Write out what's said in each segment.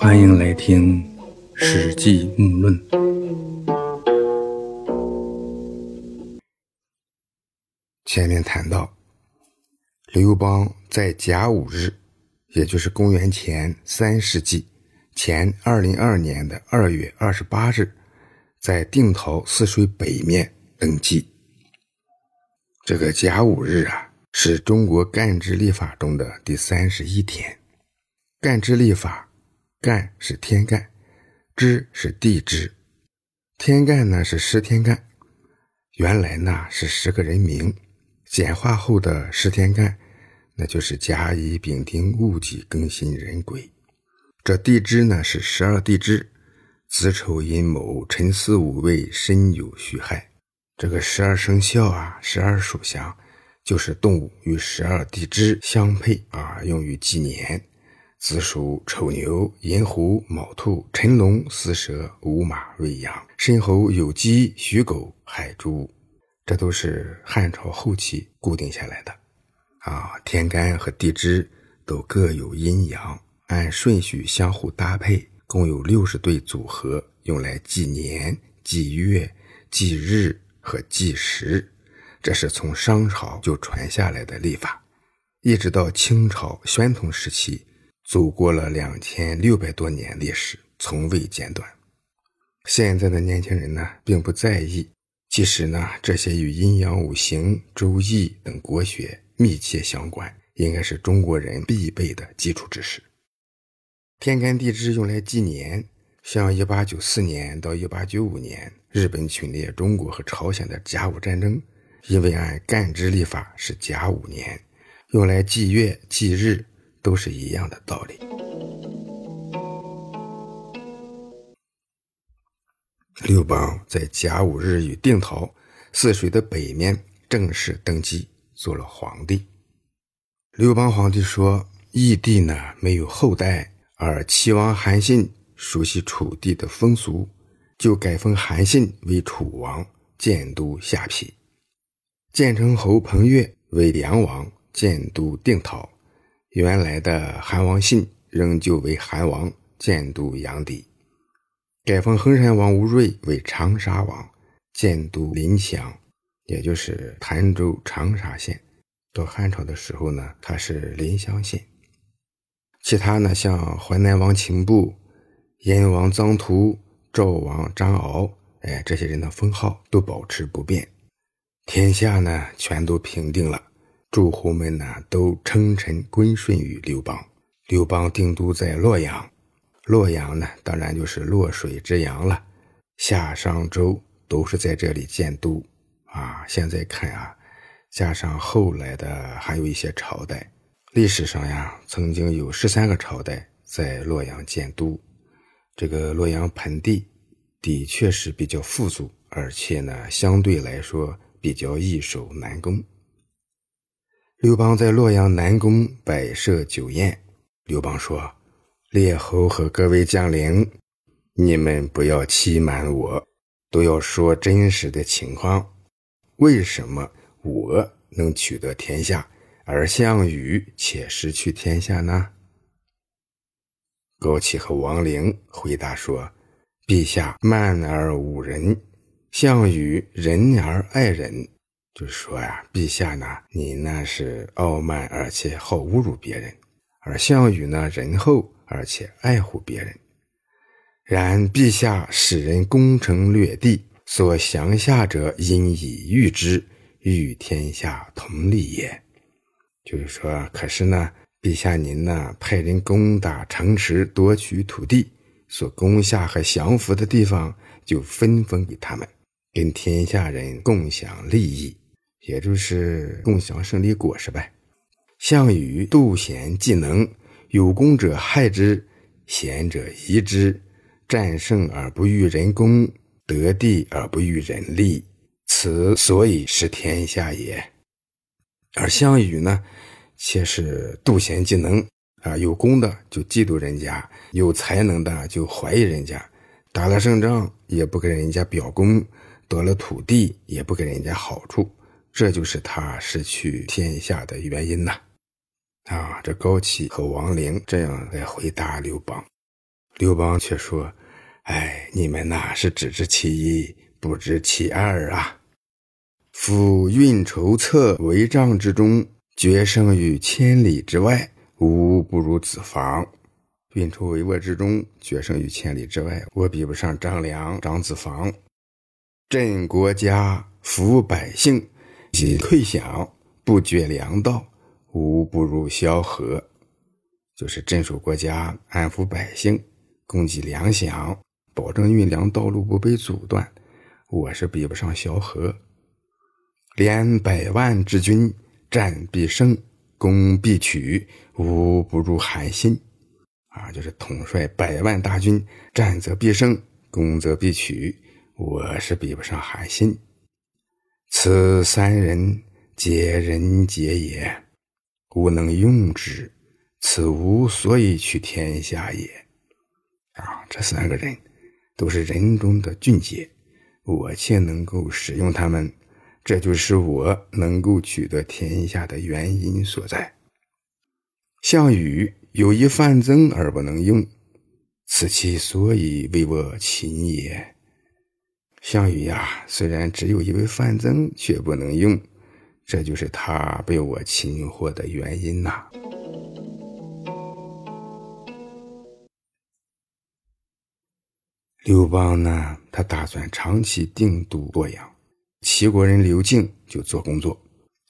欢迎来听《史记木论》。前面谈到，刘邦在甲午日，也就是公元前三世纪前二零二年的二月二十八日，在定陶泗水北面登基。这个甲午日啊，是中国干支历法中的第三十一天。干支历法，干是天干，支是地支。天干呢是十天干，原来呢是十个人名，简化后的十天干，那就是甲乙丙丁戊己庚辛壬癸。这地支呢是十二地支，子丑寅卯辰巳午未申酉戌亥。这个十二生肖啊，十二属相，就是动物与十二地支相配啊，用于纪年。子鼠、丑牛、寅虎、卯兔、辰龙、巳蛇、午马、未羊、申猴、酉鸡、戌狗、亥猪，这都是汉朝后期固定下来的。啊，天干和地支都各有阴阳，按顺序相互搭配，共有六十对组合，用来记年、记月、记日和记时。这是从商朝就传下来的历法，一直到清朝宣统时期。走过了两千六百多年历史，从未间断。现在的年轻人呢，并不在意。其实呢，这些与阴阳五行、周易等国学密切相关，应该是中国人必备的基础知识。天干地支用来纪年，像一八九四年到一八九五年，日本侵略中国和朝鲜的甲午战争，因为按干支历法是甲午年，用来纪月、纪日。都是一样的道理。刘邦在甲午日与定陶泗水的北面正式登基，做了皇帝。刘邦皇帝说：“义帝呢没有后代，而齐王韩信熟悉楚地的风俗，就改封韩信为楚王，建都下邳；建成侯彭越为梁王，建都定陶。”原来的韩王信仍旧为韩王，建都阳翟；改封衡山王吴瑞为长沙王，建都临湘，也就是潭州长沙县。到汉朝的时候呢，他是临湘县。其他呢，像淮南王秦布、燕王臧荼、赵王张敖，哎，这些人的封号都保持不变。天下呢，全都平定了。诸侯们呢，都称臣归顺于刘邦。刘邦定都在洛阳，洛阳呢，当然就是洛水之阳了。夏商周都是在这里建都啊。现在看啊，加上后来的还有一些朝代，历史上呀，曾经有十三个朝代在洛阳建都。这个洛阳盆地的确是比较富足，而且呢，相对来说比较易守难攻。刘邦在洛阳南宫摆设酒宴。刘邦说：“列侯和各位将领，你们不要欺瞒我，都要说真实的情况。为什么我能取得天下，而项羽却失去天下呢？”高齐和王陵回答说：“陛下慢而无仁，项羽仁而爱人。”就是说呀，陛下呢，你那是傲慢而且好侮辱别人，而项羽呢仁厚而且爱护别人。然陛下使人攻城略地，所降下者因以御之，与天下同利也。就是说，可是呢，陛下您呢派人攻打城池，夺取土地，所攻下和降服的地方就分封给他们，跟天下人共享利益。也就是共享胜利果实呗。项羽妒贤嫉能，有功者害之，贤者疑之，战胜而不欲人功，得地而不欲人利，此所以失天下也。而项羽呢，却是妒贤嫉能啊，有功的就嫉妒人家，有才能的就怀疑人家，打了胜仗也不给人家表功，得了土地也不给人家好处。这就是他失去天下的原因呐！啊，这高启和王陵这样来回答刘邦。刘邦却说：“哎，你们呐是只知其一，不知其二啊！夫运筹策帷帐之中，决胜于千里之外，吾不如子房；运筹帷幄之中，决胜于千里之外，我比不上张良、张子房。镇国家，抚百姓，以溃饷，不绝粮道，吾不如萧何。就是镇守国家，安抚百姓。”供给粮饷，保证运粮道路不被阻断，我是比不上萧何。连百万之军，战必胜，攻必取，吾不如韩信。啊，就是统帅百万大军，战则必胜，攻则必取，我是比不上韩信。此三人，皆人杰也，吾能用之，此吾所以取天下也。啊，这三个人都是人中的俊杰，我却能够使用他们，这就是我能够取得天下的原因所在。项羽有一范增而不能用，此其所以为我擒也。项羽呀，虽然只有一位范增，却不能用，这就是他被我擒获的原因呐。刘邦呢，他打算长期定都洛阳。齐国人刘敬就做工作，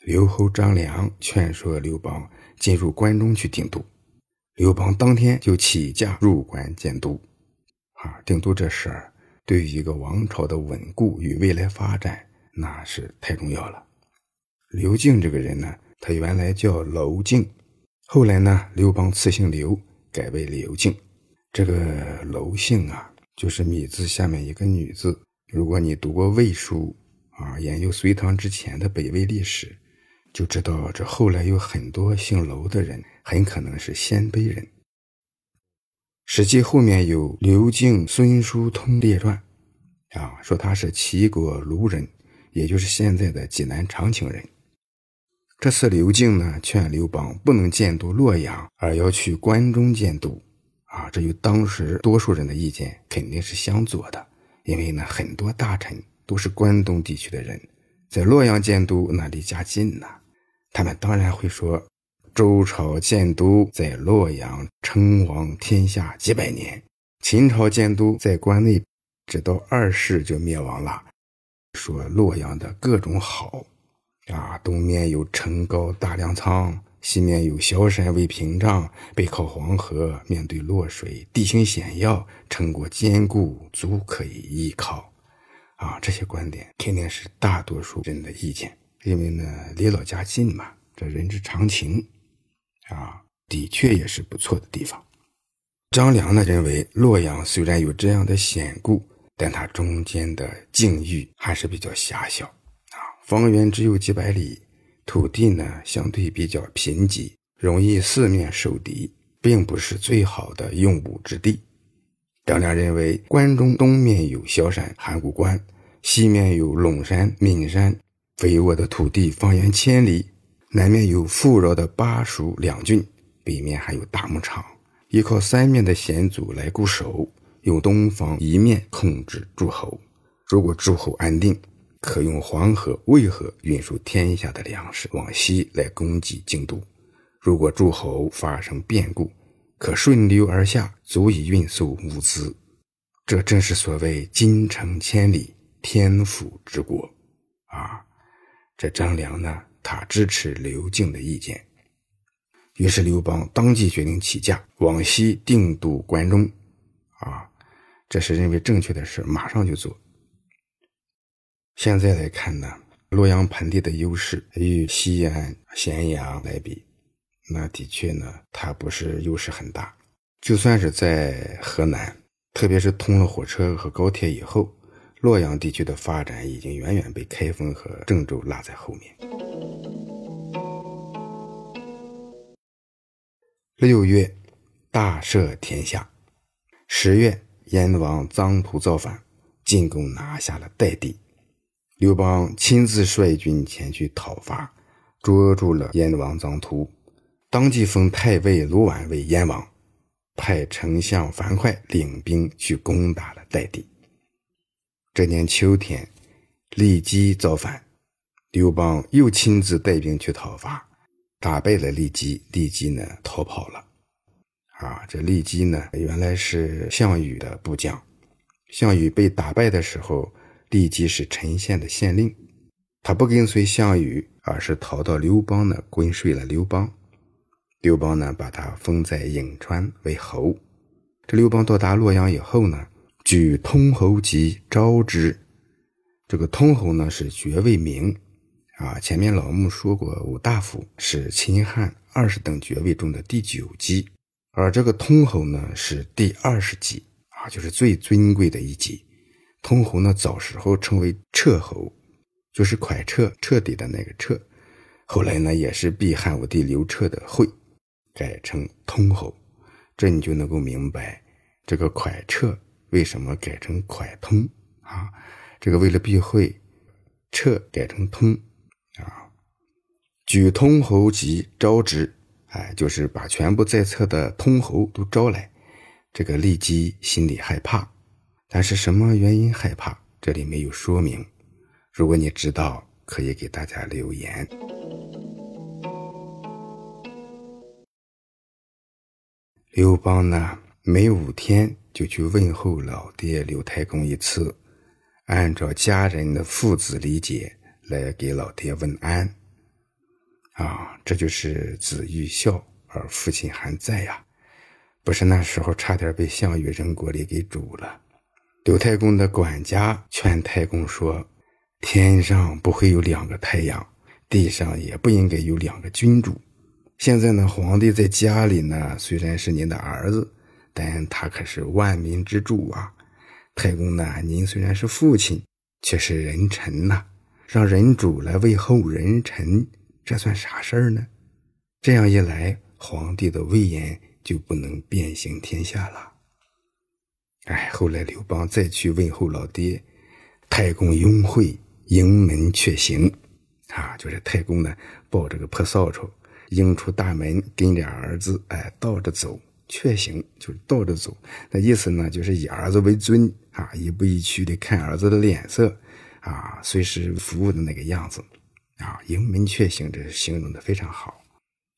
刘侯张良劝说刘邦进入关中去定都。刘邦当天就起驾入关建都。啊，定都这事儿对于一个王朝的稳固与未来发展，那是太重要了。刘敬这个人呢，他原来叫娄敬，后来呢，刘邦赐姓刘，改为刘敬。这个娄姓啊。就是米字下面一个女字。如果你读过魏书啊，研究隋唐之前的北魏历史，就知道这后来有很多姓娄的人，很可能是鲜卑人。《史记》后面有刘敬《孙叔通列传》，啊，说他是齐国卢人，也就是现在的济南长清人。这次刘敬呢，劝刘邦不能建都洛阳，而要去关中建都。啊，这与当时多数人的意见肯定是相左的，因为呢，很多大臣都是关东地区的人，在洛阳建都那离家近呐，他们当然会说，周朝建都在洛阳，称王天下几百年；秦朝建都在关内，直到二世就灭亡了。说洛阳的各种好，啊，东面有城高大粮仓。西面有萧山为屏障，背靠黄河，面对洛水，地形险要，城郭坚固，足可以依靠。啊，这些观点肯定是大多数人的意见，因为呢，离老家近嘛，这人之常情。啊，的确也是不错的地方。张良呢认为，洛阳虽然有这样的险固，但它中间的境域还是比较狭小。啊，方圆只有几百里。土地呢，相对比较贫瘠，容易四面受敌，并不是最好的用武之地。张良认为，关中东面有萧山函谷关，西面有陇山岷山，肥沃的土地方圆千里；南面有富饶的巴蜀两郡，北面还有大牧场，依靠三面的险阻来固守，用东方一面控制诸侯。如果诸侯安定。可用黄河、渭河运输天下的粮食往西来供给京都。如果诸侯发生变故，可顺流而下，足以运送物资。这正是所谓“金城千里，天府之国”啊！这张良呢，他支持刘敬的意见，于是刘邦当即决定起驾往西定都关中。啊，这是认为正确的事，马上就做。现在来看呢，洛阳盆地的优势与西安、咸阳来比，那的确呢，它不是优势很大。就算是在河南，特别是通了火车和高铁以后，洛阳地区的发展已经远远被开封和郑州落在后面。六月，大赦天下。十月，燕王臧荼造反，进攻拿下了代地。刘邦亲自率军前去讨伐，捉住了燕王臧荼，当即封太尉卢绾为燕王。派丞相樊哙领兵去攻打了代地。这年秋天，骊姬造反，刘邦又亲自带兵去讨伐，打败了骊姬。骊姬呢逃跑了。啊，这骊姬呢原来是项羽的部将，项羽被打败的时候，骊姬是陈县的县令，他不跟随项羽，而是逃到刘邦那归顺了刘邦。刘邦呢把他封在颍川为侯。这刘邦到达洛阳以后呢。举通侯级招之，这个通侯呢是爵位名，啊，前面老木说过，五大夫是秦汉二十等爵位中的第九级，而这个通侯呢是第二十级，啊，就是最尊贵的一级。通侯呢早时候称为彻侯，就是蒯彻彻底的那个彻，后来呢也是避汉武帝刘彻的讳，改成通侯，这你就能够明白这个蒯彻。为什么改成蒯通啊？这个为了避讳，彻改成通。举通侯级招之，哎，就是把全部在册的通侯都招来。这个骊姬心里害怕，但是什么原因害怕？这里没有说明。如果你知道，可以给大家留言。刘邦呢，每五天。就去问候老爹刘太公一次，按照家人的父子理解来给老爹问安。啊，这就是子欲孝而父亲还在呀，不是那时候差点被项羽扔锅里给煮了。刘太公的管家劝太公说：“天上不会有两个太阳，地上也不应该有两个君主。现在呢，皇帝在家里呢，虽然是您的儿子。”但他可是万民之主啊！太公呢，您虽然是父亲，却是人臣呐。让人主来为后人臣，这算啥事儿呢？这样一来，皇帝的威严就不能遍行天下了。哎，后来刘邦再去问候老爹，太公拥会迎门却行，啊，就是太公呢抱着个破扫帚迎出大门，跟俩儿子哎倒着走。却行，就是倒着走。那意思呢，就是以儿子为尊啊，一步一趋的看儿子的脸色啊，随时服务的那个样子啊。迎门却行，这是形容的非常好。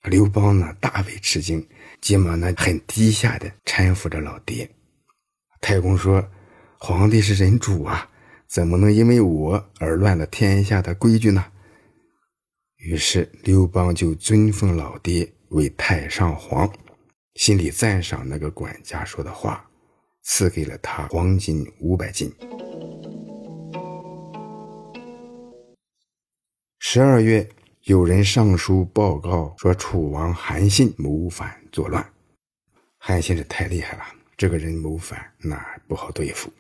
刘邦呢，大为吃惊，急忙呢，很低下的搀扶着老爹。太公说：“皇帝是人主啊，怎么能因为我而乱了天下的规矩呢？”于是刘邦就尊奉老爹为太上皇。心里赞赏那个管家说的话，赐给了他黄金五百斤。十二月，有人上书报告说楚王韩信谋反作乱。韩信是太厉害了，这个人谋反那不好对付。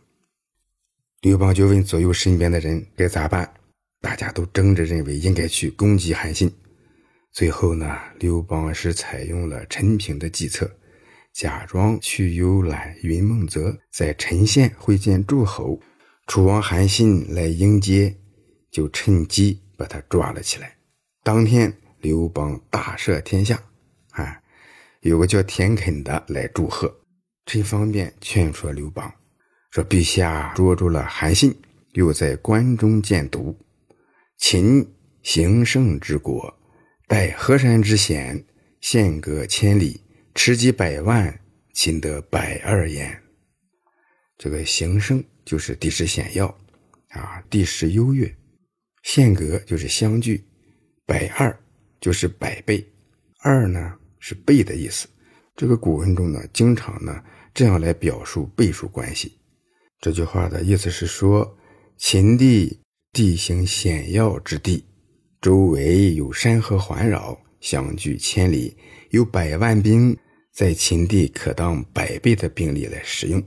刘邦就问左右身边的人该咋办，大家都争着认为应该去攻击韩信。最后呢，刘邦是采用了陈平的计策，假装去游览云梦泽，在陈县会见诸侯。楚王韩信来迎接，就趁机把他抓了起来。当天，刘邦大赦天下，啊，有个叫田肯的来祝贺。这方便劝说刘邦，说：“陛下捉住了韩信，又在关中建都，秦行胜之国。”待河山之险，险隔千里，持击百万，擒得百二焉。这个形胜就是地势险要，啊，地势优越；险隔就是相距，百二就是百倍，二呢是倍的意思。这个古文中呢，经常呢这样来表述倍数关系。这句话的意思是说，秦地地形险要之地。周围有山河环绕，相距千里，有百万兵在秦地，可当百倍的兵力来使用。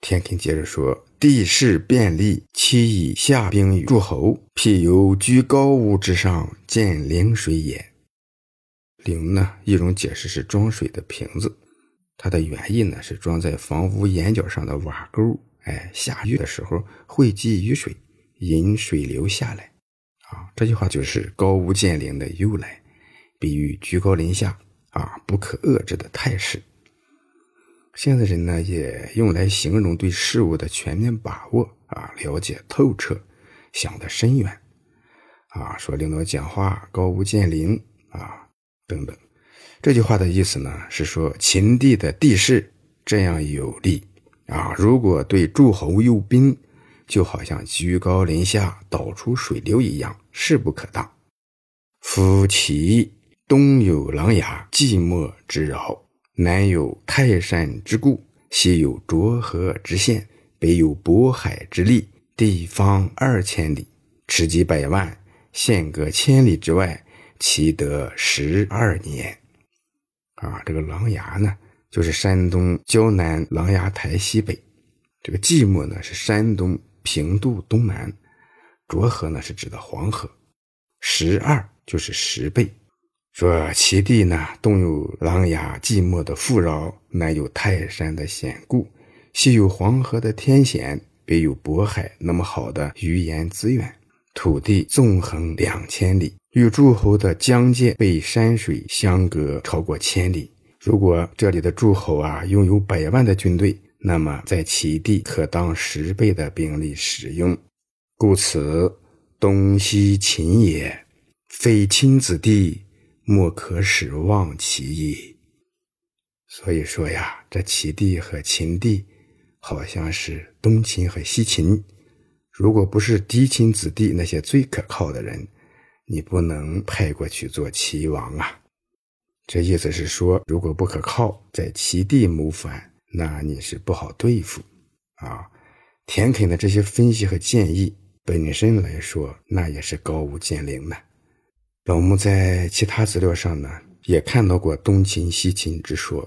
天肯接着说：“地势便利，其以下兵于诸侯，譬有居高屋之上，见陵水也。”陵呢，一种解释是装水的瓶子，它的原意呢是装在房屋檐角上的瓦沟。哎，下雨的时候汇集雨水，引水流下来。啊这句话就是“高屋建瓴”的由来，比喻居高临下啊，不可遏制的态势。现在人呢也用来形容对事物的全面把握啊，了解透彻，想得深远啊。说领导讲话高屋建瓴啊等等。这句话的意思呢是说秦地的地势这样有利啊，如果对诸侯用兵，就好像居高临下导出水流一样，势不可当。夫其东有琅琊寂寞之饶，南有泰山之固，西有浊河之险，北有渤海之利，地方二千里，吃鸡百万，县隔千里之外，其得十二年。啊，这个琅琊呢，就是山东胶南琅琊台西北；这个寂寞呢，是山东平度东南；浊河呢，是指的黄河；十二就是十倍。说其地呢，东有琅琊寂寞的富饶，南有泰山的险固，西有黄河的天险，北有渤海那么好的鱼盐资源，土地纵横两千里，与诸侯的疆界被山水相隔超过千里。如果这里的诸侯啊拥有百万的军队，那么在其地可当十倍的兵力使用，故此东西秦也，非亲子弟。莫可使忘其意。所以说呀，这齐地和秦地，好像是东秦和西秦。如果不是嫡亲子弟那些最可靠的人，你不能派过去做齐王啊。这意思是说，如果不可靠，在齐地谋反，那你是不好对付啊。田肯的这些分析和建议本身来说，那也是高屋建瓴的。老穆在其他资料上呢，也看到过东秦西秦之说，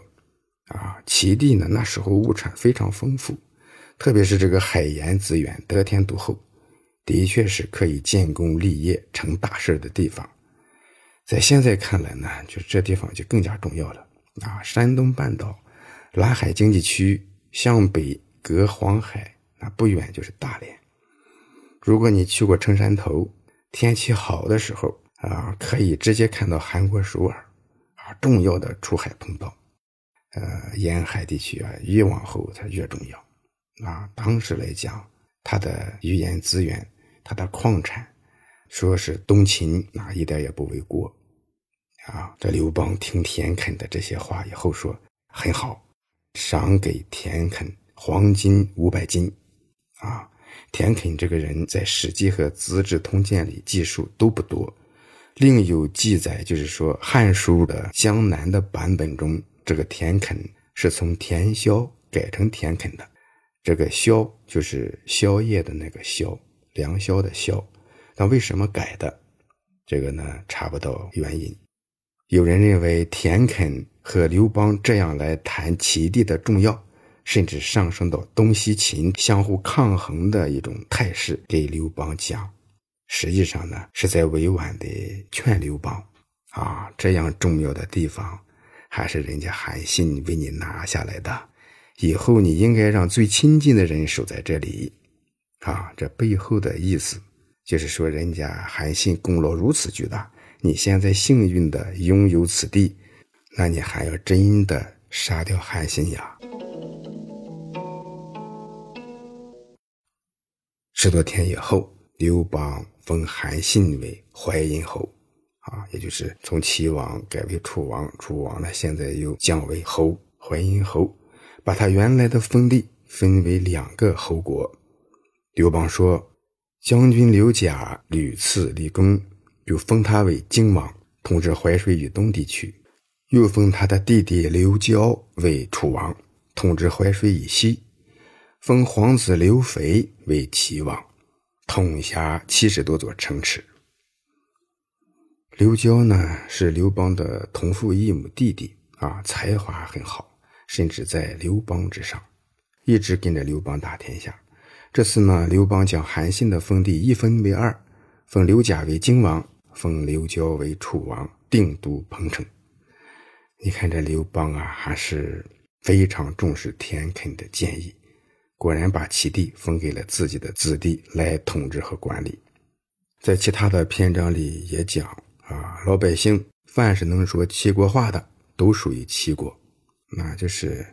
啊，齐地呢那时候物产非常丰富，特别是这个海盐资源得天独厚，的确是可以建功立业成大事的地方。在现在看来呢，就这地方就更加重要了啊！山东半岛蓝海经济区向北隔黄海，那不远就是大连。如果你去过城山头，天气好的时候。啊，可以直接看到韩国首尔，啊，重要的出海通道，呃，沿海地区啊，越往后它越重要，啊，当时来讲，它的渔盐资源，它的矿产，说是东秦，啊一点也不为过，啊，这刘邦听田肯的这些话以后说很好，赏给田肯黄金五百斤，啊，田肯这个人在《史记》和《资治通鉴》里记述都不多。另有记载，就是说《汉书》的江南的版本中，这个田肯是从田宵改成田肯的。这个宵就是宵夜的那个宵，良宵的宵。那为什么改的？这个呢，查不到原因。有人认为田肯和刘邦这样来谈齐地的重要，甚至上升到东西秦相互抗衡的一种态势，给刘邦讲。实际上呢，是在委婉的劝刘邦，啊，这样重要的地方，还是人家韩信为你拿下来的，以后你应该让最亲近的人守在这里，啊，这背后的意思就是说，人家韩信功劳如此巨大，你现在幸运的拥有此地，那你还要真的杀掉韩信呀？十多天以后，刘邦。封韩信为淮阴侯，啊，也就是从齐王改为楚王，楚王呢现在又降为侯，淮阴侯，把他原来的封地分为两个侯国。刘邦说：“将军刘贾屡次立功，就封他为荆王，统治淮水以东地区；又封他的弟弟刘交为楚王，统治淮水以西；封皇子刘肥为齐王。”统辖七十多座城池。刘交呢是刘邦的同父异母弟弟啊，才华很好，甚至在刘邦之上，一直跟着刘邦打天下。这次呢，刘邦将韩信的封地一分为二，封刘贾为荆王，封刘交为楚王，定都彭城。你看这刘邦啊，还是非常重视田肯的建议。果然把齐地分给了自己的子弟来统治和管理。在其他的篇章里也讲啊，老百姓凡是能说齐国话的，都属于齐国，那就是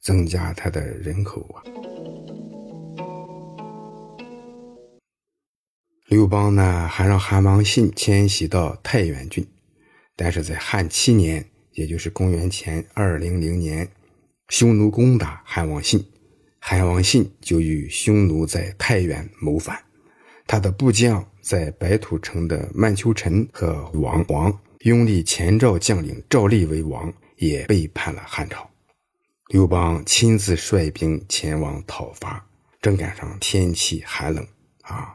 增加他的人口啊。刘邦呢，还让韩王信迁徙到太原郡，但是在汉七年，也就是公元前二零零年，匈奴攻打韩王信，韩王信就与匈奴在太原谋反，他的部将在白土城的曼丘臣和王王拥立前赵将领赵立为王，也背叛了汉朝。刘邦亲自率兵前往讨伐，正赶上天气寒冷啊。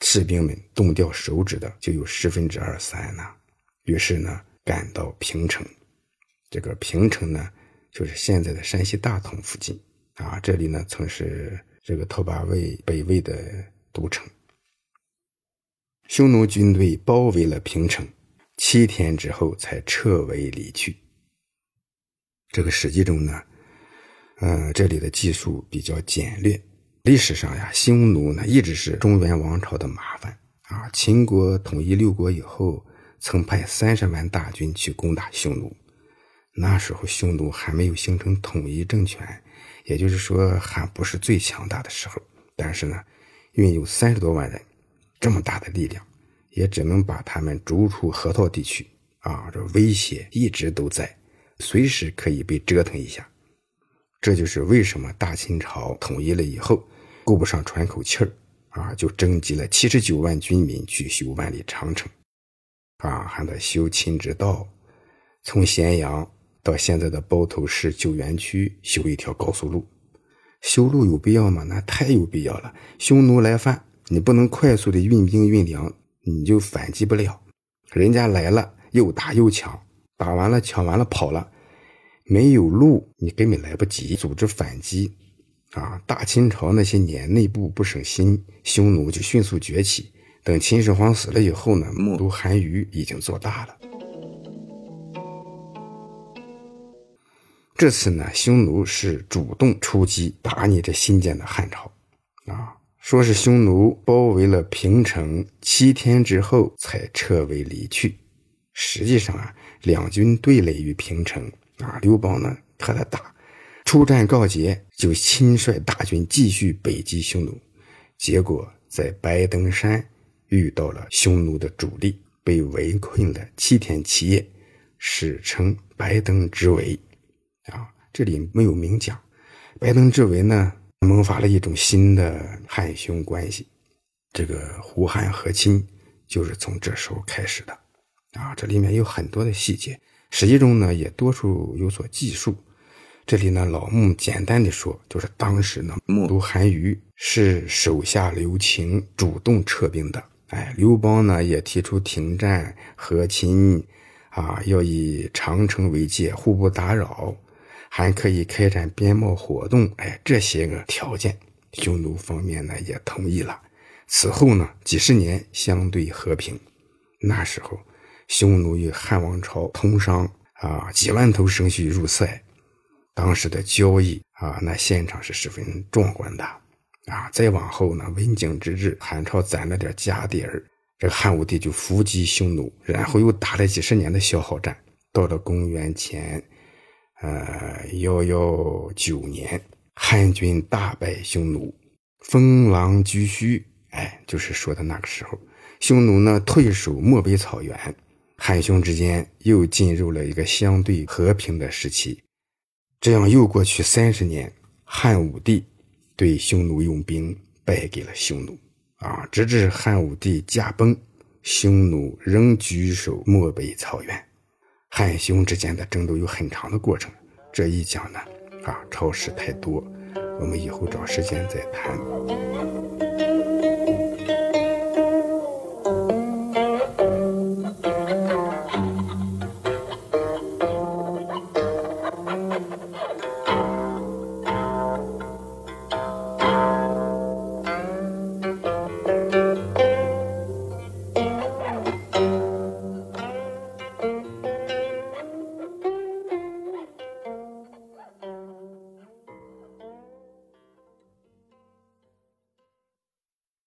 士兵们冻掉手指的就有十分之二三呢。于是呢，赶到平城。这个平城呢，就是现在的山西大同附近啊。这里呢，曾是这个拓跋魏北魏的都城。匈奴军队包围了平城，七天之后才撤围离去。这个史记中呢，嗯，这里的记述比较简略。历史上呀，匈奴呢一直是中原王朝的麻烦啊。秦国统一六国以后，曾派三十万大军去攻打匈奴。那时候匈奴还没有形成统一政权，也就是说还不是最强大的时候。但是呢，运有三十多万人，这么大的力量，也只能把他们逐出河套地区啊。这威胁一直都在，随时可以被折腾一下。这就是为什么大清朝统一了以后。顾不上喘口气儿，啊，就征集了七十九万军民去修万里长城，啊，还得修秦直道，从咸阳到现在的包头市九原区修一条高速路。修路有必要吗？那太有必要了。匈奴来犯，你不能快速的运兵运粮，你就反击不了。人家来了，又打又抢，打完了抢完了跑了，没有路，你根本来不及组织反击。啊，大清朝那些年内部不省心，匈奴就迅速崛起。等秦始皇死了以后呢，冒都韩愈已经做大了。这次呢，匈奴是主动出击打你这新建的汉朝。啊，说是匈奴包围了平城，七天之后才撤围离去。实际上啊，两军对垒于平城。啊，刘邦呢和他打。出战告捷，就亲率大军继续北击匈奴，结果在白登山遇到了匈奴的主力，被围困了七天七夜，史称白登之围。啊，这里没有明讲。白登之围呢，萌发了一种新的汉匈关系，这个胡汉和亲就是从这时候开始的。啊，这里面有很多的细节，实际中呢也多处有所记述。这里呢，老穆简单的说，就是当时呢，冒都韩愈是手下留情，主动撤兵的。哎，刘邦呢也提出停战和亲，啊，要以长城为界，互不打扰，还可以开展边贸活动。哎，这些个条件，匈奴方面呢也同意了。此后呢，几十年相对和平。那时候，匈奴与汉王朝通商，啊，几万头牲畜入塞。当时的交易啊，那现场是十分壮观的啊！再往后呢，文景之治，汉朝攒了点家底儿，这个汉武帝就伏击匈奴，然后又打了几十年的消耗战。到了公元前呃幺幺九年，汉军大败匈奴，封狼居胥，哎，就是说的那个时候，匈奴呢退守漠北草原，汉匈之间又进入了一个相对和平的时期。这样又过去三十年，汉武帝对匈奴用兵，败给了匈奴。啊，直至汉武帝驾崩，匈奴仍居守漠北草原。汉匈之间的争斗有很长的过程。这一讲呢，啊，超时太多，我们以后找时间再谈。